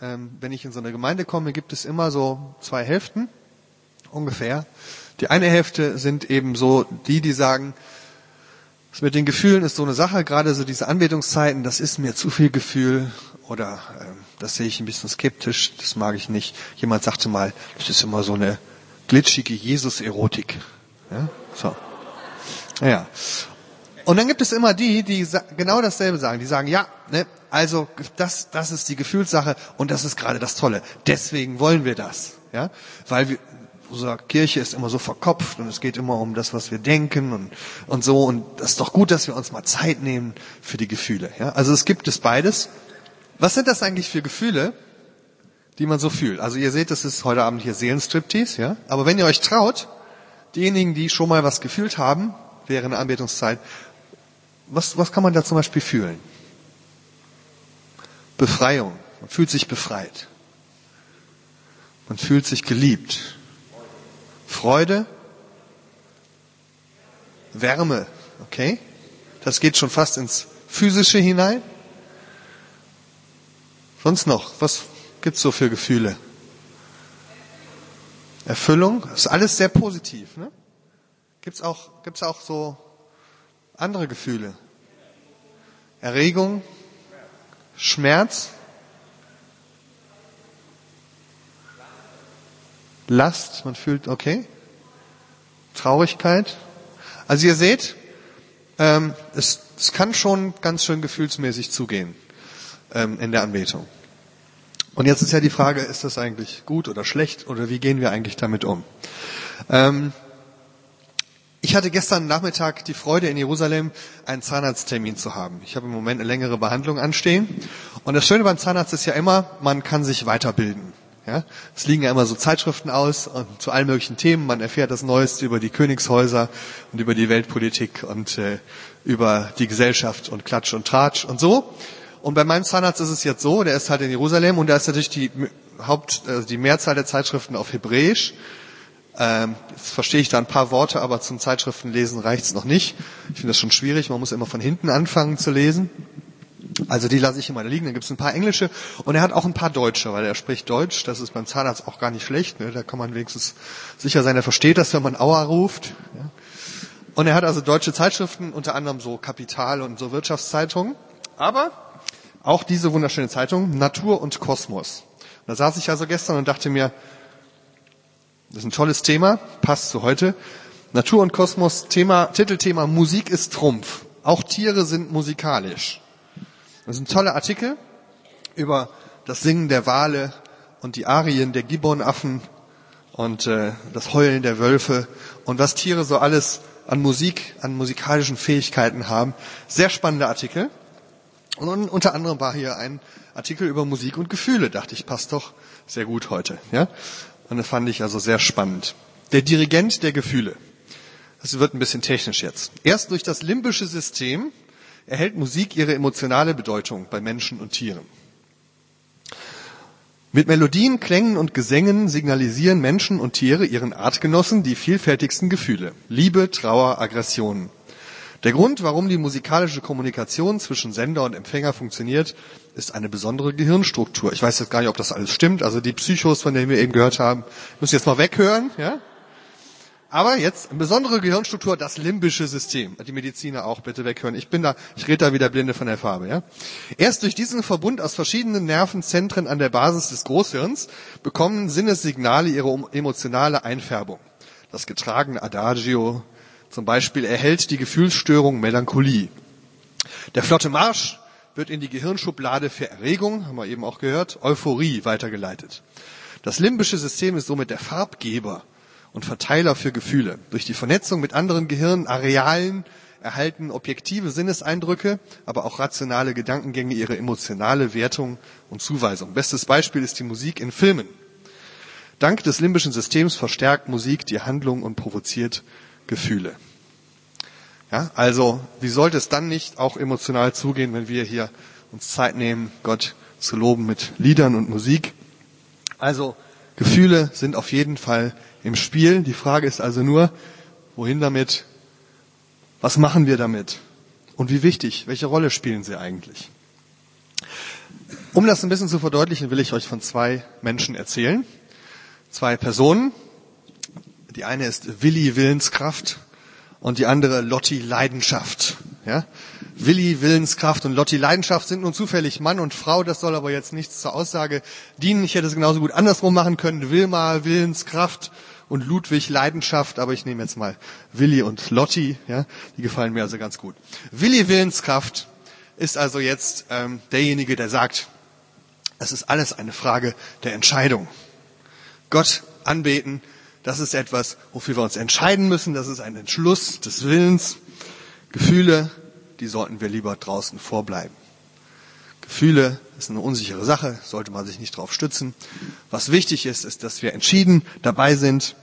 ähm, wenn ich in so eine Gemeinde komme, gibt es immer so zwei Hälften ungefähr. Die eine Hälfte sind eben so die, die sagen, das mit den Gefühlen ist so eine Sache, gerade so diese Anbetungszeiten, das ist mir zu viel Gefühl oder äh, das sehe ich ein bisschen skeptisch, das mag ich nicht. Jemand sagte mal, das ist immer so eine glitschige Jesus-Erotik. Ja? So. Ja. Und dann gibt es immer die, die genau dasselbe sagen. Die sagen, ja, ne, also das, das ist die Gefühlssache und das ist gerade das Tolle. Deswegen wollen wir das. Ja? Weil wir, unsere Kirche ist immer so verkopft und es geht immer um das, was wir denken und, und so. Und das ist doch gut, dass wir uns mal Zeit nehmen für die Gefühle. Ja? Also es gibt es beides. Was sind das eigentlich für Gefühle, die man so fühlt? Also ihr seht, das ist heute Abend hier Seelenstriptease, ja? Aber wenn ihr euch traut, diejenigen, die schon mal was gefühlt haben, während der Anbetungszeit, was, was kann man da zum Beispiel fühlen? Befreiung. Man fühlt sich befreit. Man fühlt sich geliebt. Freude, Wärme, okay? Das geht schon fast ins Physische hinein. Sonst noch, was gibt's so für Gefühle? Erfüllung, ist alles sehr positiv. Ne? Gibt's auch, gibt's auch so andere Gefühle? Erregung, Schmerz, Last, man fühlt, okay, Traurigkeit. Also ihr seht, ähm, es, es kann schon ganz schön gefühlsmäßig zugehen ähm, in der Anbetung. Und jetzt ist ja die Frage, ist das eigentlich gut oder schlecht oder wie gehen wir eigentlich damit um? Ähm, ich hatte gestern Nachmittag die Freude in Jerusalem, einen Zahnarzttermin zu haben. Ich habe im Moment eine längere Behandlung anstehen. Und das Schöne beim Zahnarzt ist ja immer, man kann sich weiterbilden. Ja, es liegen ja immer so Zeitschriften aus zu allen möglichen Themen. Man erfährt das Neueste über die Königshäuser und über die Weltpolitik und äh, über die Gesellschaft und Klatsch und Tratsch und so. Und bei meinem Zahnarzt ist es jetzt so, der ist halt in Jerusalem und da ist natürlich die Haupt, also die Mehrzahl der Zeitschriften auf Hebräisch. Ähm, jetzt verstehe ich da ein paar Worte, aber zum Zeitschriftenlesen reicht es noch nicht. Ich finde das schon schwierig. Man muss immer von hinten anfangen zu lesen. Also die lasse ich immer liegen. Dann gibt es ein paar englische und er hat auch ein paar deutsche, weil er spricht Deutsch. Das ist beim Zahnarzt auch gar nicht schlecht. Ne? Da kann man wenigstens sicher sein, er versteht das, wenn man Aua ruft. Ja? Und er hat also deutsche Zeitschriften, unter anderem so Kapital und so Wirtschaftszeitungen. Aber auch diese wunderschöne Zeitung, Natur und Kosmos. Und da saß ich also gestern und dachte mir, das ist ein tolles Thema, passt zu heute. Natur und Kosmos, Thema, Titelthema Musik ist Trumpf. Auch Tiere sind musikalisch. Das ist ein toller Artikel über das Singen der Wale und die Arien der Gibbonaffen und äh, das Heulen der Wölfe und was Tiere so alles an Musik, an musikalischen Fähigkeiten haben. Sehr spannender Artikel. Und unter anderem war hier ein Artikel über Musik und Gefühle. Dachte ich, passt doch sehr gut heute. Ja? Und das fand ich also sehr spannend. Der Dirigent der Gefühle. Das wird ein bisschen technisch jetzt. Erst durch das limbische System erhält Musik ihre emotionale Bedeutung bei Menschen und Tieren. Mit Melodien, Klängen und Gesängen signalisieren Menschen und Tiere ihren Artgenossen die vielfältigsten Gefühle. Liebe, Trauer, Aggressionen. Der Grund, warum die musikalische Kommunikation zwischen Sender und Empfänger funktioniert, ist eine besondere Gehirnstruktur. Ich weiß jetzt gar nicht, ob das alles stimmt. Also die Psychos, von denen wir eben gehört haben, müssen jetzt mal weghören. Ja? Aber jetzt eine besondere Gehirnstruktur, das limbische System. Die Mediziner auch bitte weghören. Ich bin da, ich rede da wieder blinde von der Farbe. Ja? Erst durch diesen Verbund aus verschiedenen Nervenzentren an der Basis des Großhirns bekommen Sinnessignale ihre emotionale Einfärbung. Das getragene Adagio zum Beispiel erhält die Gefühlsstörung Melancholie. Der flotte Marsch wird in die Gehirnschublade für Erregung, haben wir eben auch gehört, Euphorie weitergeleitet. Das limbische System ist somit der Farbgeber und Verteiler für Gefühle. Durch die Vernetzung mit anderen Gehirnarealen erhalten objektive Sinneseindrücke, aber auch rationale Gedankengänge ihre emotionale Wertung und Zuweisung. Bestes Beispiel ist die Musik in Filmen. Dank des limbischen Systems verstärkt Musik die Handlung und provoziert Gefühle. Ja, also, wie sollte es dann nicht auch emotional zugehen, wenn wir hier uns Zeit nehmen, Gott zu loben mit Liedern und Musik? Also, Gefühle sind auf jeden Fall im Spiel. Die Frage ist also nur, wohin damit? Was machen wir damit? Und wie wichtig? Welche Rolle spielen sie eigentlich? Um das ein bisschen zu verdeutlichen, will ich euch von zwei Menschen erzählen. Zwei Personen. Die eine ist Willi Willenskraft und die andere Lotti Leidenschaft. Ja? Willi Willenskraft und Lotti Leidenschaft sind nun zufällig Mann und Frau. Das soll aber jetzt nichts zur Aussage dienen. Ich hätte es genauso gut andersrum machen können. Wilma Willenskraft und Ludwig Leidenschaft, aber ich nehme jetzt mal Willi und Lotti. Ja? Die gefallen mir also ganz gut. Willi Willenskraft ist also jetzt ähm, derjenige, der sagt, es ist alles eine Frage der Entscheidung. Gott anbeten, das ist etwas, wofür wir uns entscheiden müssen. Das ist ein Entschluss des Willens. Gefühle, die sollten wir lieber draußen vorbleiben. Gefühle ist eine unsichere Sache, sollte man sich nicht darauf stützen. Was wichtig ist, ist, dass wir entschieden dabei sind.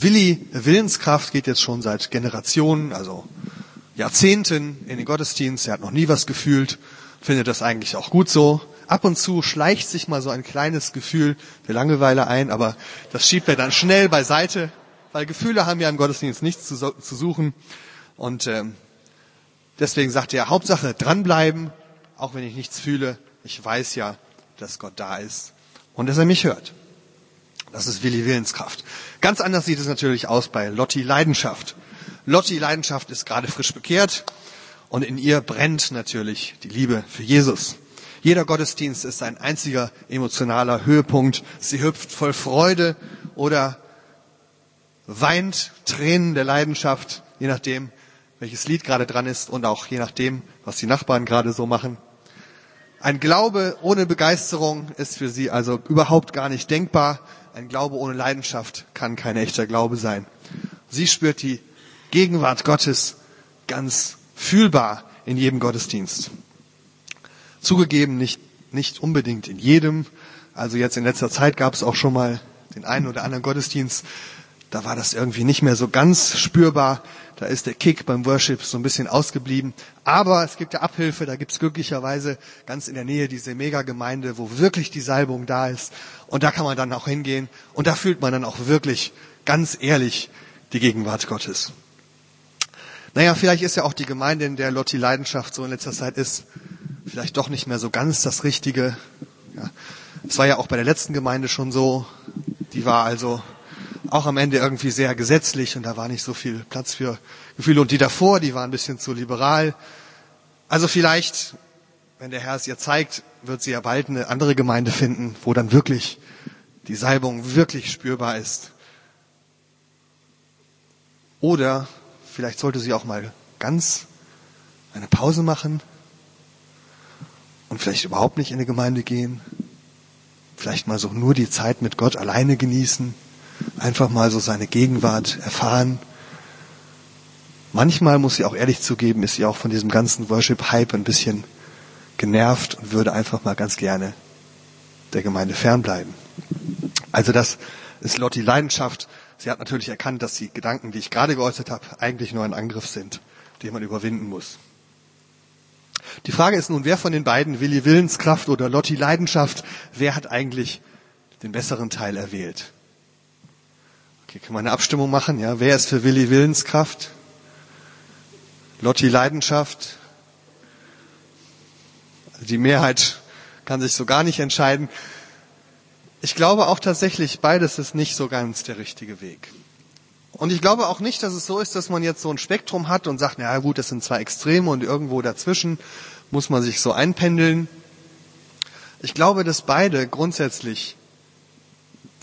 Willi Willenskraft geht jetzt schon seit Generationen, also Jahrzehnten in den Gottesdienst. Er hat noch nie was gefühlt, findet das eigentlich auch gut so. Ab und zu schleicht sich mal so ein kleines Gefühl der Langeweile ein, aber das schiebt er dann schnell beiseite, weil Gefühle haben ja im Gottesdienst nichts zu, zu suchen. Und ähm, deswegen sagt er, Hauptsache dranbleiben, auch wenn ich nichts fühle. Ich weiß ja, dass Gott da ist und dass er mich hört. Das ist Willi Willenskraft. Ganz anders sieht es natürlich aus bei Lotti Leidenschaft. Lotti Leidenschaft ist gerade frisch bekehrt und in ihr brennt natürlich die Liebe für Jesus. Jeder Gottesdienst ist ein einziger emotionaler Höhepunkt. Sie hüpft voll Freude oder weint Tränen der Leidenschaft, je nachdem, welches Lied gerade dran ist und auch je nachdem, was die Nachbarn gerade so machen. Ein Glaube ohne Begeisterung ist für sie also überhaupt gar nicht denkbar. Ein Glaube ohne Leidenschaft kann kein echter Glaube sein. Sie spürt die Gegenwart Gottes ganz fühlbar in jedem Gottesdienst. Zugegeben nicht, nicht unbedingt in jedem. Also jetzt in letzter Zeit gab es auch schon mal den einen oder anderen Gottesdienst, da war das irgendwie nicht mehr so ganz spürbar. Da ist der Kick beim Worship so ein bisschen ausgeblieben. Aber es gibt ja Abhilfe, da gibt es glücklicherweise ganz in der Nähe diese Megagemeinde, wo wirklich die Salbung da ist. Und da kann man dann auch hingehen. Und da fühlt man dann auch wirklich ganz ehrlich die Gegenwart Gottes. Naja, vielleicht ist ja auch die Gemeinde, in der Lotti Leidenschaft so in letzter Zeit ist, vielleicht doch nicht mehr so ganz das Richtige. Ja. Es war ja auch bei der letzten Gemeinde schon so. Die war also auch am Ende irgendwie sehr gesetzlich und da war nicht so viel Platz für Gefühle. Und die davor, die waren ein bisschen zu liberal. Also vielleicht, wenn der Herr es ihr zeigt, wird sie ja bald eine andere Gemeinde finden, wo dann wirklich die Salbung wirklich spürbar ist. Oder vielleicht sollte sie auch mal ganz eine Pause machen und vielleicht überhaupt nicht in die Gemeinde gehen. Vielleicht mal so nur die Zeit mit Gott alleine genießen einfach mal so seine Gegenwart erfahren. Manchmal muss sie auch ehrlich zugeben, ist sie auch von diesem ganzen Worship-Hype ein bisschen genervt und würde einfach mal ganz gerne der Gemeinde fernbleiben. Also das ist Lotti Leidenschaft. Sie hat natürlich erkannt, dass die Gedanken, die ich gerade geäußert habe, eigentlich nur ein Angriff sind, den man überwinden muss. Die Frage ist nun, wer von den beiden, Willi Willenskraft oder Lotti Leidenschaft, wer hat eigentlich den besseren Teil erwählt? Hier kann man eine Abstimmung machen. Ja, wer ist für Willi Willenskraft? Lotti Leidenschaft? Die Mehrheit kann sich so gar nicht entscheiden. Ich glaube auch tatsächlich, beides ist nicht so ganz der richtige Weg. Und ich glaube auch nicht, dass es so ist, dass man jetzt so ein Spektrum hat und sagt, na gut, das sind zwei Extreme und irgendwo dazwischen muss man sich so einpendeln. Ich glaube, dass beide grundsätzlich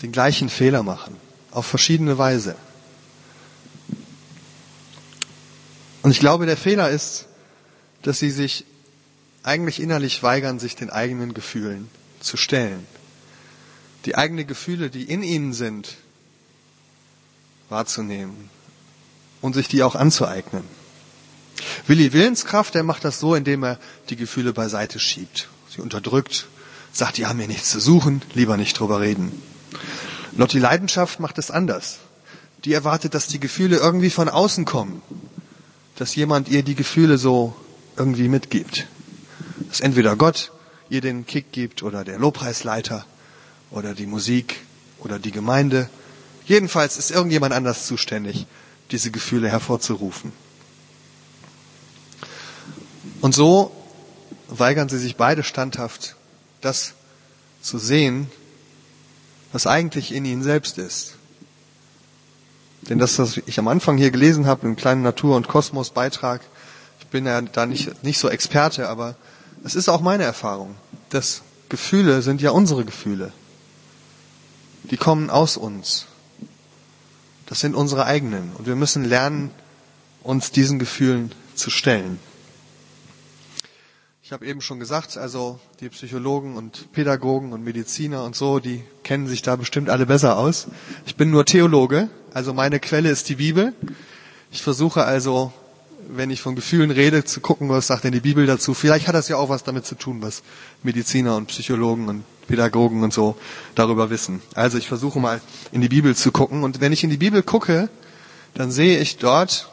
den gleichen Fehler machen auf verschiedene Weise. Und ich glaube, der Fehler ist, dass sie sich eigentlich innerlich weigern, sich den eigenen Gefühlen zu stellen. Die eigenen Gefühle, die in ihnen sind, wahrzunehmen und sich die auch anzueignen. Willi Willenskraft, der macht das so, indem er die Gefühle beiseite schiebt, sie unterdrückt, sagt, die haben hier nichts zu suchen, lieber nicht drüber reden. Lotti Leidenschaft macht es anders. Die erwartet, dass die Gefühle irgendwie von außen kommen. Dass jemand ihr die Gefühle so irgendwie mitgibt. Dass entweder Gott ihr den Kick gibt oder der Lobpreisleiter oder die Musik oder die Gemeinde. Jedenfalls ist irgendjemand anders zuständig, diese Gefühle hervorzurufen. Und so weigern sie sich beide standhaft, das zu sehen, was eigentlich in ihnen selbst ist. Denn das, was ich am Anfang hier gelesen habe, im kleinen Natur- und Kosmos-Beitrag, ich bin ja da nicht, nicht so Experte, aber es ist auch meine Erfahrung, dass Gefühle sind ja unsere Gefühle. Die kommen aus uns. Das sind unsere eigenen. Und wir müssen lernen, uns diesen Gefühlen zu stellen. Ich habe eben schon gesagt, also die Psychologen und Pädagogen und Mediziner und so, die kennen sich da bestimmt alle besser aus. Ich bin nur Theologe, also meine Quelle ist die Bibel. Ich versuche also, wenn ich von Gefühlen rede, zu gucken, was sagt denn die Bibel dazu. Vielleicht hat das ja auch was damit zu tun, was Mediziner und Psychologen und Pädagogen und so darüber wissen. Also ich versuche mal in die Bibel zu gucken. Und wenn ich in die Bibel gucke, dann sehe ich dort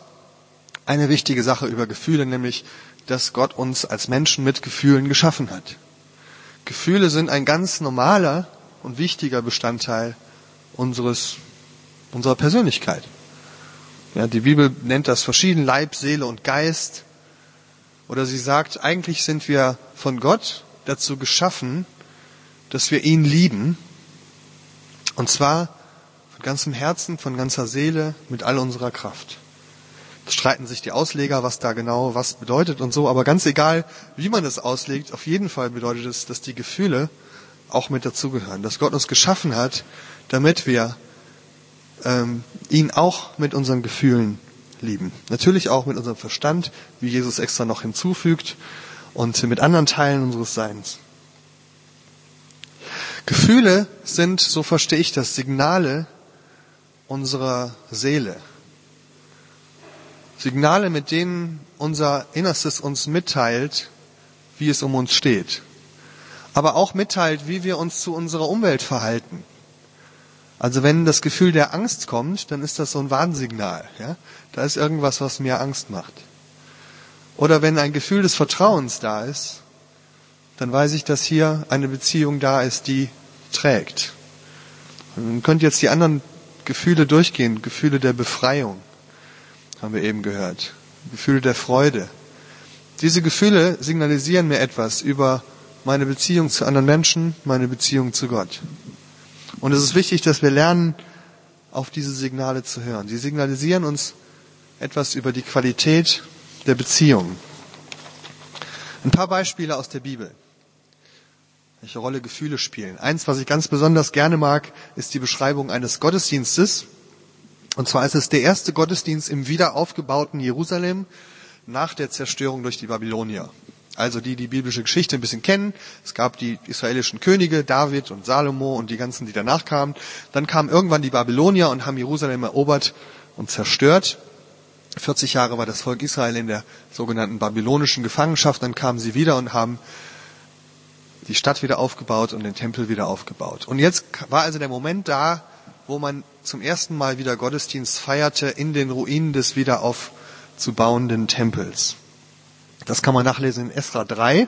eine wichtige Sache über Gefühle, nämlich dass Gott uns als Menschen mit Gefühlen geschaffen hat. Gefühle sind ein ganz normaler und wichtiger Bestandteil unseres, unserer Persönlichkeit. Ja, die Bibel nennt das verschieden Leib, Seele und Geist. Oder sie sagt, eigentlich sind wir von Gott dazu geschaffen, dass wir ihn lieben. Und zwar von ganzem Herzen, von ganzer Seele, mit all unserer Kraft streiten sich die Ausleger, was da genau was bedeutet und so. Aber ganz egal, wie man das auslegt, auf jeden Fall bedeutet es, dass die Gefühle auch mit dazugehören. Dass Gott uns geschaffen hat, damit wir ähm, ihn auch mit unseren Gefühlen lieben. Natürlich auch mit unserem Verstand, wie Jesus extra noch hinzufügt, und mit anderen Teilen unseres Seins. Gefühle sind, so verstehe ich das, Signale unserer Seele. Signale, mit denen unser Innerstes uns mitteilt, wie es um uns steht. Aber auch mitteilt, wie wir uns zu unserer Umwelt verhalten. Also wenn das Gefühl der Angst kommt, dann ist das so ein Warnsignal. Ja? Da ist irgendwas, was mir Angst macht. Oder wenn ein Gefühl des Vertrauens da ist, dann weiß ich, dass hier eine Beziehung da ist, die trägt. Und man könnte jetzt die anderen Gefühle durchgehen, Gefühle der Befreiung haben wir eben gehört. Gefühle der Freude. Diese Gefühle signalisieren mir etwas über meine Beziehung zu anderen Menschen, meine Beziehung zu Gott. Und es ist wichtig, dass wir lernen, auf diese Signale zu hören. Sie signalisieren uns etwas über die Qualität der Beziehung. Ein paar Beispiele aus der Bibel. Welche Rolle Gefühle spielen. Eins, was ich ganz besonders gerne mag, ist die Beschreibung eines Gottesdienstes, und zwar ist es der erste Gottesdienst im wiederaufgebauten Jerusalem nach der Zerstörung durch die Babylonier. Also die, die biblische Geschichte ein bisschen kennen. Es gab die israelischen Könige, David und Salomo und die ganzen, die danach kamen. Dann kamen irgendwann die Babylonier und haben Jerusalem erobert und zerstört. 40 Jahre war das Volk Israel in der sogenannten babylonischen Gefangenschaft. Dann kamen sie wieder und haben die Stadt wieder aufgebaut und den Tempel wieder aufgebaut. Und jetzt war also der Moment da, wo man zum ersten Mal wieder Gottesdienst feierte in den Ruinen des wieder aufzubauenden Tempels. Das kann man nachlesen in Esra 3.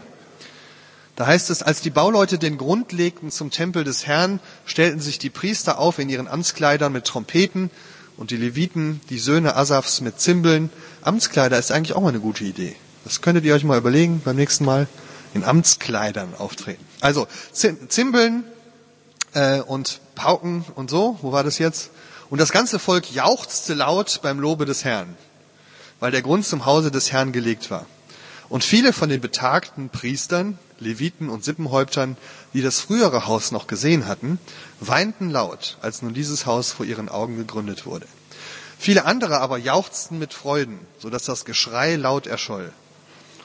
Da heißt es, als die Bauleute den Grund legten zum Tempel des Herrn, stellten sich die Priester auf in ihren Amtskleidern mit Trompeten und die Leviten, die Söhne Asafs mit Zimbeln. Amtskleider ist eigentlich auch mal eine gute Idee. Das könntet ihr euch mal überlegen beim nächsten Mal in Amtskleidern auftreten. Also Zimbeln, äh, und Pauken und so. Wo war das jetzt? Und das ganze Volk jauchzte laut beim Lobe des Herrn, weil der Grund zum Hause des Herrn gelegt war. Und viele von den betagten Priestern, Leviten und Sippenhäuptern, die das frühere Haus noch gesehen hatten, weinten laut, als nun dieses Haus vor ihren Augen gegründet wurde. Viele andere aber jauchzten mit Freuden, so dass das Geschrei laut erscholl.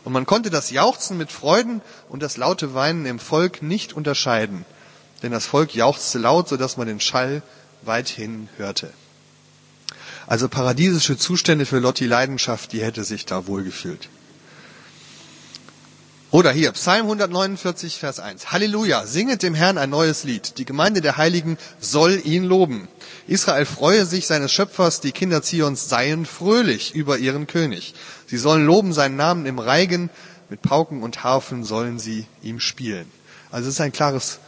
Und man konnte das Jauchzen mit Freuden und das laute Weinen im Volk nicht unterscheiden, denn das Volk jauchzte laut, sodass man den Schall weithin hörte. Also paradiesische Zustände für Lotti Leidenschaft, die hätte sich da wohlgefühlt. Oder hier, Psalm 149, Vers 1. Halleluja, singet dem Herrn ein neues Lied. Die Gemeinde der Heiligen soll ihn loben. Israel freue sich seines Schöpfers, die Kinder Zions seien fröhlich über ihren König. Sie sollen loben seinen Namen im Reigen, mit Pauken und Harfen sollen sie ihm spielen. Also es ist ein klares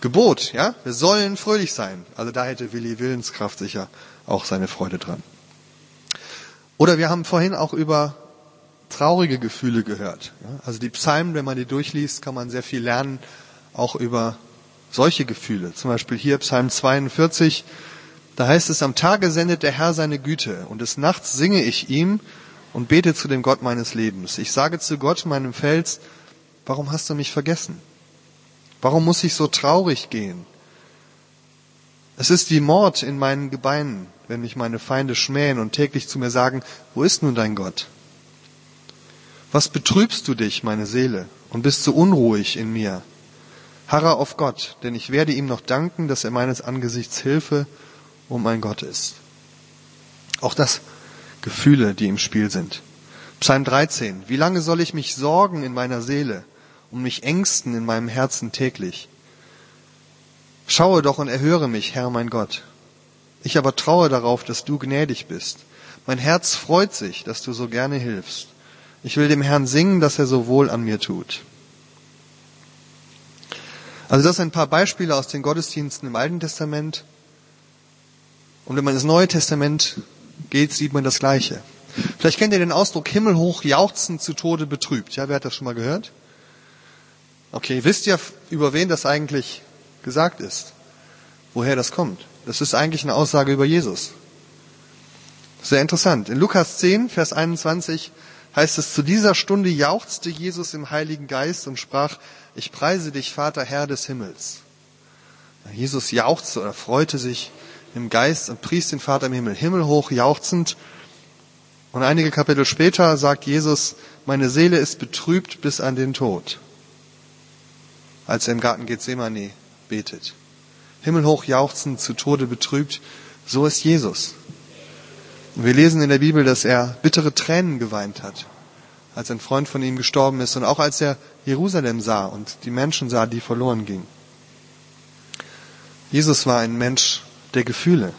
Gebot, ja? Wir sollen fröhlich sein. Also da hätte Willi Willenskraft sicher auch seine Freude dran. Oder wir haben vorhin auch über traurige Gefühle gehört. Also die Psalmen, wenn man die durchliest, kann man sehr viel lernen, auch über solche Gefühle. Zum Beispiel hier Psalm 42, da heißt es, am Tage sendet der Herr seine Güte und des Nachts singe ich ihm und bete zu dem Gott meines Lebens. Ich sage zu Gott, meinem Fels, warum hast du mich vergessen? Warum muss ich so traurig gehen? Es ist wie Mord in meinen Gebeinen, wenn mich meine Feinde schmähen und täglich zu mir sagen, wo ist nun dein Gott? Was betrübst du dich, meine Seele, und bist so unruhig in mir? Harre auf Gott, denn ich werde ihm noch danken, dass er meines Angesichts Hilfe um mein Gott ist. Auch das Gefühle, die im Spiel sind. Psalm 13. Wie lange soll ich mich sorgen in meiner Seele und mich ängsten in meinem Herzen täglich? Schaue doch und erhöre mich, Herr mein Gott. Ich aber traue darauf, dass du gnädig bist. Mein Herz freut sich, dass du so gerne hilfst. Ich will dem Herrn singen, dass er so wohl an mir tut. Also das sind ein paar Beispiele aus den Gottesdiensten im Alten Testament. Und wenn man ins Neue Testament geht, sieht man das Gleiche. Vielleicht kennt ihr den Ausdruck himmelhoch jauchzen zu Tode betrübt. Ja, wer hat das schon mal gehört? Okay, wisst ihr, über wen das eigentlich gesagt ist? Woher das kommt? Das ist eigentlich eine Aussage über Jesus. Sehr interessant. In Lukas 10, Vers 21 heißt es, zu dieser Stunde jauchzte Jesus im Heiligen Geist und sprach, ich preise dich, Vater, Herr des Himmels. Jesus jauchzte oder freute sich im Geist und pries den Vater im Himmel, himmelhoch jauchzend. Und einige Kapitel später sagt Jesus, meine Seele ist betrübt bis an den Tod, als er im Garten Gethsemane betet. Himmelhoch jauchzend, zu Tode betrübt, so ist Jesus. Und wir lesen in der Bibel, dass er bittere Tränen geweint hat, als ein Freund von ihm gestorben ist und auch als er Jerusalem sah und die Menschen sah, die verloren gingen. Jesus war ein Mensch der Gefühle.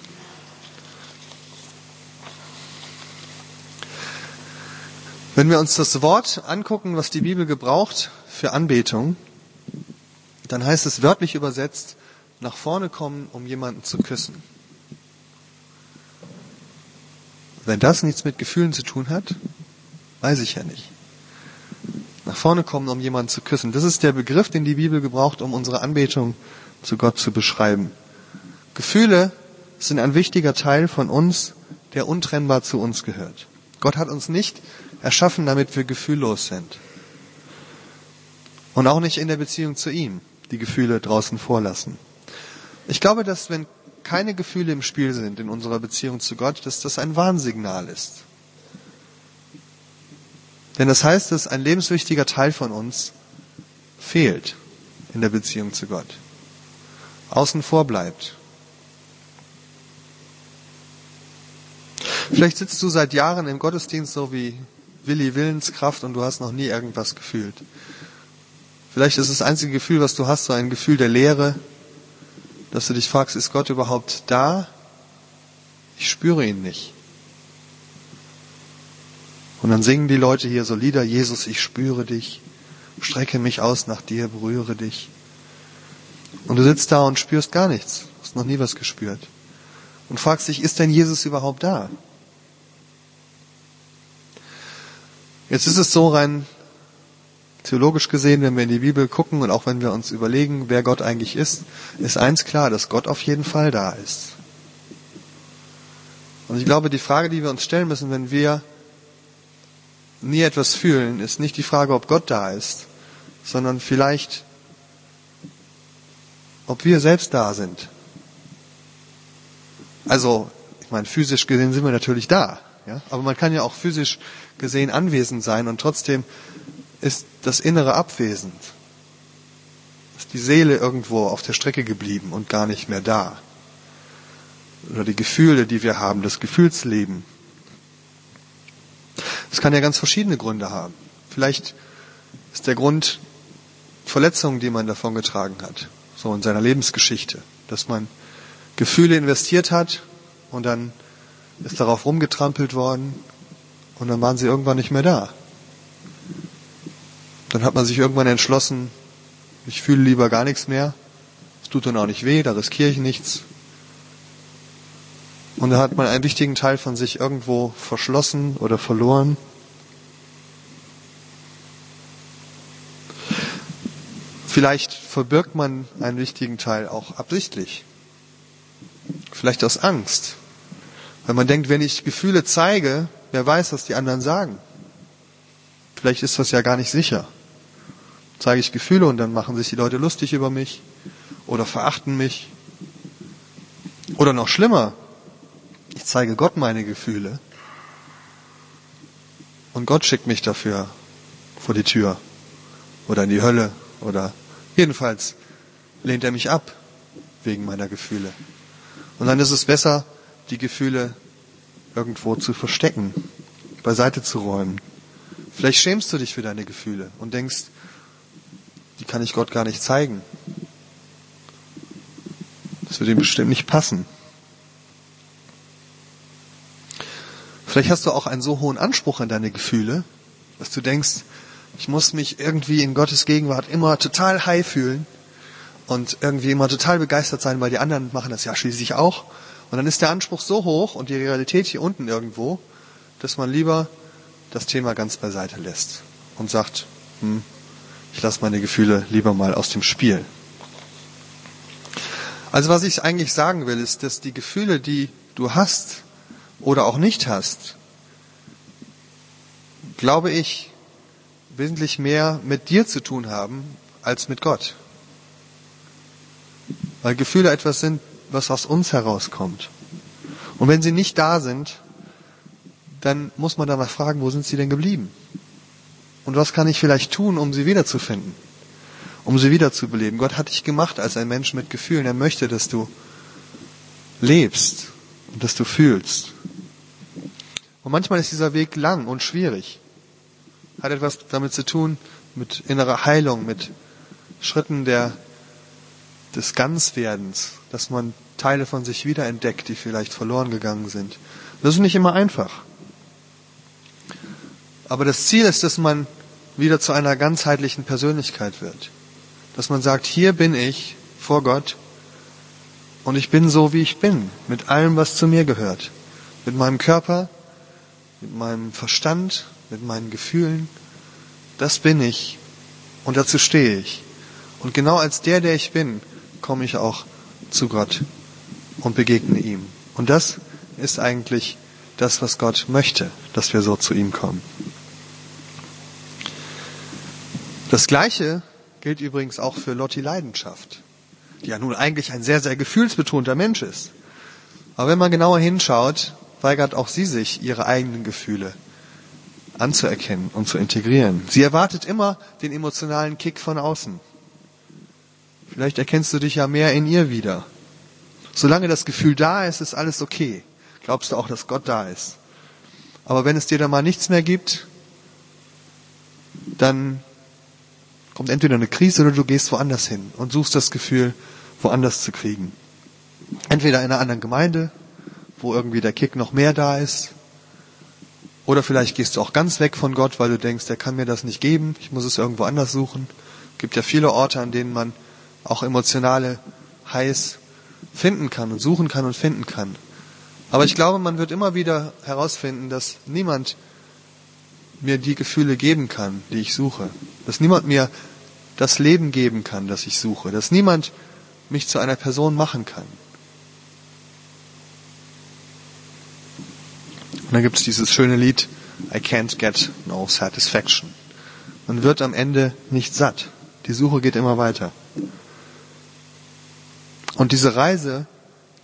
Wenn wir uns das Wort angucken, was die Bibel gebraucht für Anbetung, dann heißt es wörtlich übersetzt, nach vorne kommen, um jemanden zu küssen. Wenn das nichts mit Gefühlen zu tun hat, weiß ich ja nicht. Nach vorne kommen, um jemanden zu küssen. Das ist der Begriff, den die Bibel gebraucht, um unsere Anbetung zu Gott zu beschreiben. Gefühle sind ein wichtiger Teil von uns, der untrennbar zu uns gehört. Gott hat uns nicht erschaffen, damit wir gefühllos sind. Und auch nicht in der Beziehung zu ihm die Gefühle draußen vorlassen. Ich glaube, dass wenn keine Gefühle im Spiel sind in unserer Beziehung zu Gott, dass das ein Warnsignal ist. Denn das heißt, dass ein lebenswichtiger Teil von uns fehlt in der Beziehung zu Gott. Außen vor bleibt. Vielleicht sitzt du seit Jahren im Gottesdienst so wie Willi Willenskraft und du hast noch nie irgendwas gefühlt. Vielleicht ist das einzige Gefühl, was du hast, so ein Gefühl der Leere, dass du dich fragst, ist Gott überhaupt da? Ich spüre ihn nicht. Und dann singen die Leute hier so Lieder, Jesus, ich spüre dich, strecke mich aus nach dir, berühre dich. Und du sitzt da und spürst gar nichts, hast noch nie was gespürt. Und fragst dich, ist denn Jesus überhaupt da? Jetzt ist es so rein Theologisch gesehen, wenn wir in die Bibel gucken und auch wenn wir uns überlegen, wer Gott eigentlich ist, ist eins klar, dass Gott auf jeden Fall da ist. Und ich glaube, die Frage, die wir uns stellen müssen, wenn wir nie etwas fühlen, ist nicht die Frage, ob Gott da ist, sondern vielleicht, ob wir selbst da sind. Also, ich meine, physisch gesehen sind wir natürlich da, ja, aber man kann ja auch physisch gesehen anwesend sein und trotzdem ist das Innere abwesend. Ist die Seele irgendwo auf der Strecke geblieben und gar nicht mehr da. Oder die Gefühle, die wir haben, das Gefühlsleben. Das kann ja ganz verschiedene Gründe haben. Vielleicht ist der Grund Verletzungen, die man davon getragen hat, so in seiner Lebensgeschichte, dass man Gefühle investiert hat und dann ist darauf rumgetrampelt worden und dann waren sie irgendwann nicht mehr da. Dann hat man sich irgendwann entschlossen, ich fühle lieber gar nichts mehr. Es tut dann auch nicht weh, da riskiere ich nichts. Und da hat man einen wichtigen Teil von sich irgendwo verschlossen oder verloren. Vielleicht verbirgt man einen wichtigen Teil auch absichtlich. Vielleicht aus Angst. Weil man denkt, wenn ich Gefühle zeige, wer weiß, was die anderen sagen. Vielleicht ist das ja gar nicht sicher. Zeige ich Gefühle und dann machen sich die Leute lustig über mich oder verachten mich. Oder noch schlimmer, ich zeige Gott meine Gefühle und Gott schickt mich dafür vor die Tür oder in die Hölle oder jedenfalls lehnt er mich ab wegen meiner Gefühle. Und dann ist es besser, die Gefühle irgendwo zu verstecken, beiseite zu räumen. Vielleicht schämst du dich für deine Gefühle und denkst, die kann ich Gott gar nicht zeigen. Das wird ihm bestimmt nicht passen. Vielleicht hast du auch einen so hohen Anspruch an deine Gefühle, dass du denkst, ich muss mich irgendwie in Gottes Gegenwart immer total high fühlen und irgendwie immer total begeistert sein, weil die anderen machen das ja schließlich auch. Und dann ist der Anspruch so hoch und die Realität hier unten irgendwo, dass man lieber das Thema ganz beiseite lässt und sagt, hm, ich lasse meine Gefühle lieber mal aus dem Spiel. Also was ich eigentlich sagen will, ist, dass die Gefühle, die du hast oder auch nicht hast, glaube ich, wesentlich mehr mit dir zu tun haben als mit Gott. Weil Gefühle etwas sind, was aus uns herauskommt. Und wenn sie nicht da sind, dann muss man danach fragen, wo sind sie denn geblieben? Und was kann ich vielleicht tun, um sie wiederzufinden? Um sie wiederzubeleben? Gott hat dich gemacht als ein Mensch mit Gefühlen. Er möchte, dass du lebst und dass du fühlst. Und manchmal ist dieser Weg lang und schwierig. Hat etwas damit zu tun, mit innerer Heilung, mit Schritten der, des Ganzwerdens, dass man Teile von sich wiederentdeckt, die vielleicht verloren gegangen sind. Das ist nicht immer einfach. Aber das Ziel ist, dass man wieder zu einer ganzheitlichen Persönlichkeit wird. Dass man sagt, hier bin ich vor Gott und ich bin so, wie ich bin, mit allem, was zu mir gehört. Mit meinem Körper, mit meinem Verstand, mit meinen Gefühlen. Das bin ich und dazu stehe ich. Und genau als der, der ich bin, komme ich auch zu Gott und begegne ihm. Und das ist eigentlich das, was Gott möchte, dass wir so zu ihm kommen. Das Gleiche gilt übrigens auch für Lotti Leidenschaft, die ja nun eigentlich ein sehr, sehr gefühlsbetonter Mensch ist. Aber wenn man genauer hinschaut, weigert auch sie sich, ihre eigenen Gefühle anzuerkennen und zu integrieren. Sie erwartet immer den emotionalen Kick von außen. Vielleicht erkennst du dich ja mehr in ihr wieder. Solange das Gefühl da ist, ist alles okay. Glaubst du auch, dass Gott da ist. Aber wenn es dir dann mal nichts mehr gibt, dann kommt entweder eine Krise oder du gehst woanders hin und suchst das Gefühl, woanders zu kriegen. Entweder in einer anderen Gemeinde, wo irgendwie der Kick noch mehr da ist, oder vielleicht gehst du auch ganz weg von Gott, weil du denkst, der kann mir das nicht geben, ich muss es irgendwo anders suchen. Es gibt ja viele Orte, an denen man auch emotionale Highs finden kann und suchen kann und finden kann. Aber ich glaube, man wird immer wieder herausfinden, dass niemand mir die Gefühle geben kann, die ich suche. Dass niemand mir das Leben geben kann, das ich suche. Dass niemand mich zu einer Person machen kann. Und dann gibt es dieses schöne Lied, I can't get no satisfaction. Man wird am Ende nicht satt. Die Suche geht immer weiter. Und diese Reise,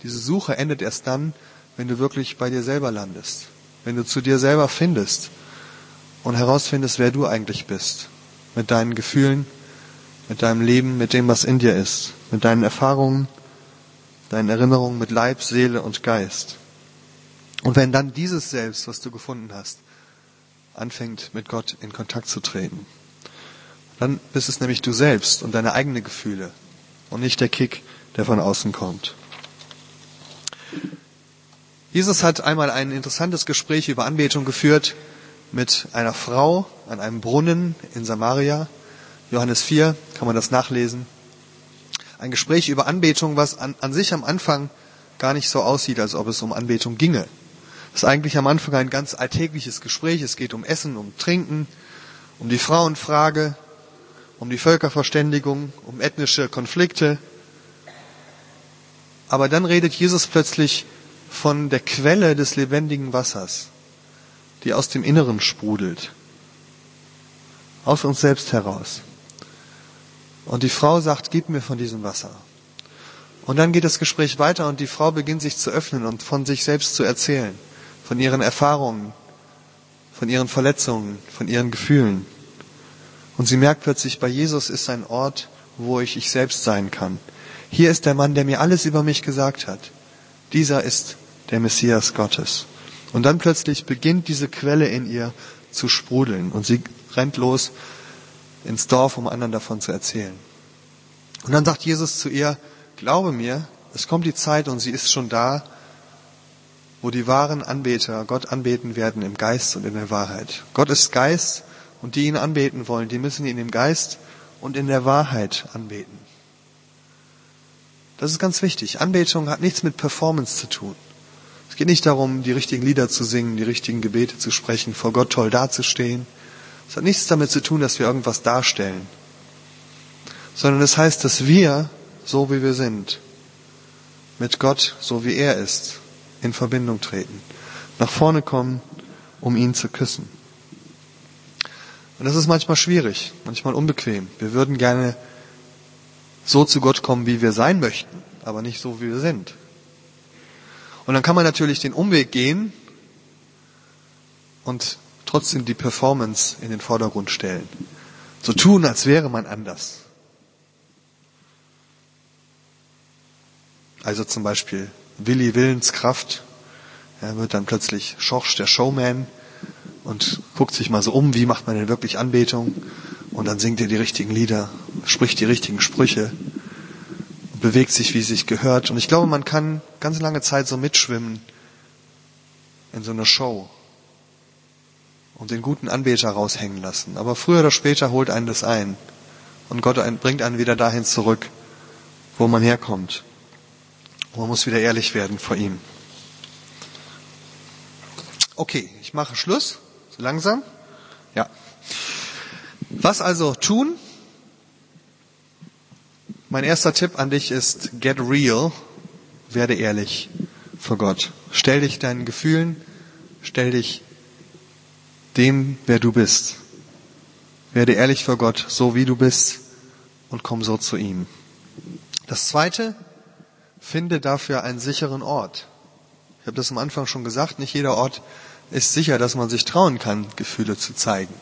diese Suche endet erst dann, wenn du wirklich bei dir selber landest. Wenn du zu dir selber findest und herausfindest, wer du eigentlich bist. Mit deinen Gefühlen, mit deinem Leben, mit dem, was in dir ist, mit deinen Erfahrungen, deinen Erinnerungen, mit Leib, Seele und Geist. Und wenn dann dieses Selbst, was du gefunden hast, anfängt mit Gott in Kontakt zu treten, dann bist es nämlich du selbst und deine eigenen Gefühle und nicht der Kick, der von außen kommt. Jesus hat einmal ein interessantes Gespräch über Anbetung geführt mit einer Frau an einem Brunnen in Samaria. Johannes 4 kann man das nachlesen. Ein Gespräch über Anbetung, was an, an sich am Anfang gar nicht so aussieht, als ob es um Anbetung ginge. Das ist eigentlich am Anfang ein ganz alltägliches Gespräch. Es geht um Essen, um Trinken, um die Frauenfrage. um die Völkerverständigung, um ethnische Konflikte. Aber dann redet Jesus plötzlich von der Quelle des lebendigen Wassers, die aus dem Inneren sprudelt, aus uns selbst heraus. Und die Frau sagt, gib mir von diesem Wasser. Und dann geht das Gespräch weiter und die Frau beginnt sich zu öffnen und von sich selbst zu erzählen, von ihren Erfahrungen, von ihren Verletzungen, von ihren Gefühlen. Und sie merkt plötzlich, bei Jesus ist ein Ort, wo ich ich selbst sein kann. Hier ist der Mann, der mir alles über mich gesagt hat. Dieser ist der Messias Gottes. Und dann plötzlich beginnt diese Quelle in ihr zu sprudeln und sie rennt los ins Dorf, um anderen davon zu erzählen. Und dann sagt Jesus zu ihr, glaube mir, es kommt die Zeit und sie ist schon da, wo die wahren Anbeter Gott anbeten werden im Geist und in der Wahrheit. Gott ist Geist und die ihn anbeten wollen, die müssen ihn im Geist und in der Wahrheit anbeten. Das ist ganz wichtig. Anbetung hat nichts mit Performance zu tun. Es geht nicht darum, die richtigen Lieder zu singen, die richtigen Gebete zu sprechen, vor Gott toll dazustehen. Es hat nichts damit zu tun, dass wir irgendwas darstellen, sondern es heißt, dass wir, so wie wir sind, mit Gott, so wie er ist, in Verbindung treten, nach vorne kommen, um ihn zu küssen. Und das ist manchmal schwierig, manchmal unbequem. Wir würden gerne so zu Gott kommen, wie wir sein möchten, aber nicht so, wie wir sind. Und dann kann man natürlich den Umweg gehen und trotzdem die Performance in den Vordergrund stellen. So tun, als wäre man anders. Also zum Beispiel Willi Willenskraft, er wird dann plötzlich Schorsch der Showman, und guckt sich mal so um, wie macht man denn wirklich Anbetung? Und dann singt er die richtigen Lieder, spricht die richtigen Sprüche, bewegt sich, wie es sich gehört. Und ich glaube, man kann ganz lange Zeit so mitschwimmen in so einer Show und den guten Anbeter raushängen lassen. Aber früher oder später holt einen das ein. Und Gott bringt einen wieder dahin zurück, wo man herkommt. Und man muss wieder ehrlich werden vor ihm. Okay, ich mache Schluss. So langsam? Ja. Was also tun? Mein erster Tipp an dich ist, get real, werde ehrlich vor Gott. Stell dich deinen Gefühlen, stell dich dem, wer du bist. Werde ehrlich vor Gott, so wie du bist, und komm so zu ihm. Das zweite, finde dafür einen sicheren Ort. Ich habe das am Anfang schon gesagt, nicht jeder Ort ist sicher, dass man sich trauen kann, Gefühle zu zeigen.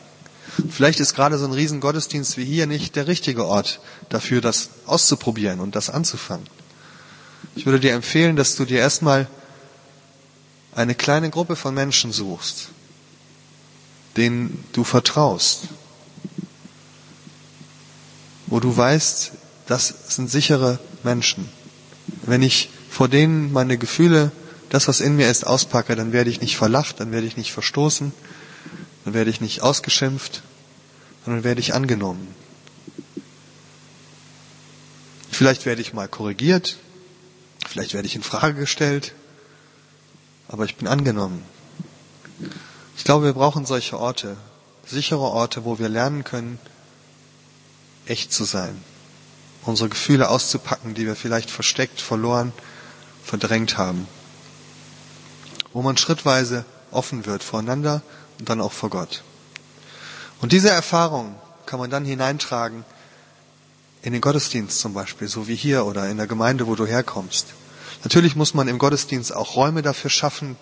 Vielleicht ist gerade so ein Riesengottesdienst wie hier nicht der richtige Ort dafür, das auszuprobieren und das anzufangen. Ich würde dir empfehlen, dass du dir erstmal eine kleine Gruppe von Menschen suchst, denen du vertraust, wo du weißt, das sind sichere Menschen. Wenn ich vor denen meine Gefühle das, was in mir ist, auspacke, dann werde ich nicht verlacht, dann werde ich nicht verstoßen, dann werde ich nicht ausgeschimpft, sondern werde ich angenommen. Vielleicht werde ich mal korrigiert, vielleicht werde ich in Frage gestellt, aber ich bin angenommen. Ich glaube, wir brauchen solche Orte, sichere Orte, wo wir lernen können, echt zu sein, unsere Gefühle auszupacken, die wir vielleicht versteckt, verloren, verdrängt haben wo man schrittweise offen wird voreinander und dann auch vor Gott. Und diese Erfahrung kann man dann hineintragen in den Gottesdienst zum Beispiel, so wie hier oder in der Gemeinde, wo du herkommst. Natürlich muss man im Gottesdienst auch Räume dafür schaffen,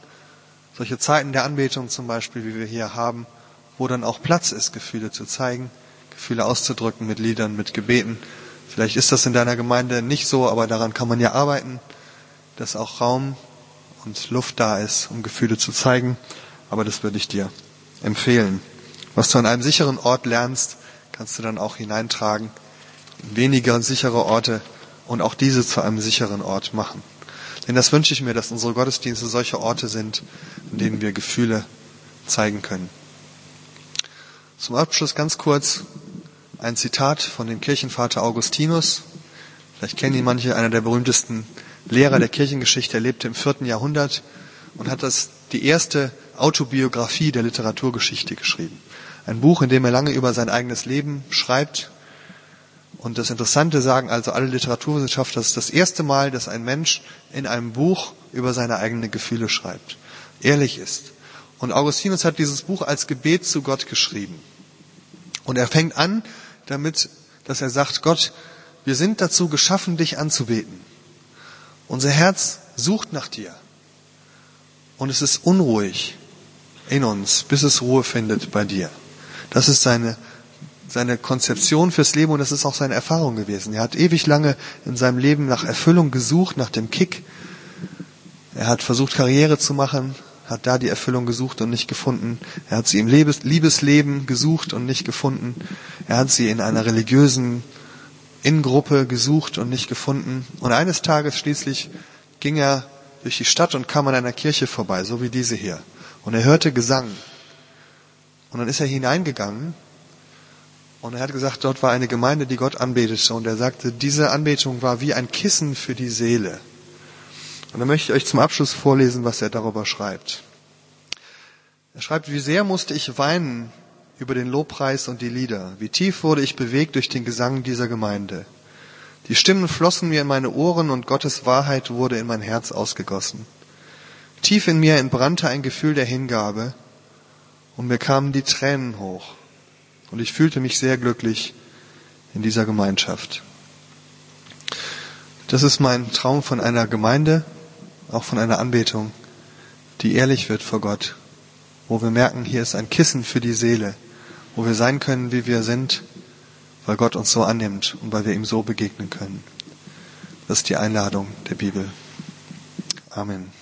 solche Zeiten der Anbetung zum Beispiel, wie wir hier haben, wo dann auch Platz ist, Gefühle zu zeigen, Gefühle auszudrücken mit Liedern, mit Gebeten. Vielleicht ist das in deiner Gemeinde nicht so, aber daran kann man ja arbeiten, dass auch Raum und Luft da ist, um Gefühle zu zeigen. Aber das würde ich dir empfehlen. Was du an einem sicheren Ort lernst, kannst du dann auch hineintragen in weniger sichere Orte und auch diese zu einem sicheren Ort machen. Denn das wünsche ich mir, dass unsere Gottesdienste solche Orte sind, in denen wir Gefühle zeigen können. Zum Abschluss ganz kurz ein Zitat von dem Kirchenvater Augustinus. Vielleicht kennen ihn manche, einer der berühmtesten Lehrer der Kirchengeschichte, er lebte im vierten Jahrhundert und hat das die erste Autobiografie der Literaturgeschichte geschrieben. Ein Buch, in dem er lange über sein eigenes Leben schreibt Und das Interessante sagen also alle Literaturwissenschaftler, das ist das erste Mal, dass ein Mensch in einem Buch über seine eigenen Gefühle schreibt, ehrlich ist. Und Augustinus hat dieses Buch als Gebet zu Gott geschrieben. Und er fängt an damit, dass er sagt, Gott, wir sind dazu geschaffen, dich anzubeten. Unser Herz sucht nach dir. Und es ist unruhig in uns, bis es Ruhe findet bei dir. Das ist seine, seine Konzeption fürs Leben und das ist auch seine Erfahrung gewesen. Er hat ewig lange in seinem Leben nach Erfüllung gesucht, nach dem Kick. Er hat versucht, Karriere zu machen, hat da die Erfüllung gesucht und nicht gefunden. Er hat sie im Liebesleben gesucht und nicht gefunden. Er hat sie in einer religiösen Ingruppe gesucht und nicht gefunden. Und eines Tages schließlich ging er durch die Stadt und kam an einer Kirche vorbei, so wie diese hier. Und er hörte Gesang. Und dann ist er hineingegangen und er hat gesagt, dort war eine Gemeinde, die Gott anbetete. Und er sagte, diese Anbetung war wie ein Kissen für die Seele. Und dann möchte ich euch zum Abschluss vorlesen, was er darüber schreibt. Er schreibt, wie sehr musste ich weinen über den Lobpreis und die Lieder. Wie tief wurde ich bewegt durch den Gesang dieser Gemeinde. Die Stimmen flossen mir in meine Ohren und Gottes Wahrheit wurde in mein Herz ausgegossen. Tief in mir entbrannte ein Gefühl der Hingabe und mir kamen die Tränen hoch. Und ich fühlte mich sehr glücklich in dieser Gemeinschaft. Das ist mein Traum von einer Gemeinde, auch von einer Anbetung, die ehrlich wird vor Gott, wo wir merken, hier ist ein Kissen für die Seele, wo wir sein können, wie wir sind, weil Gott uns so annimmt und weil wir ihm so begegnen können. Das ist die Einladung der Bibel. Amen.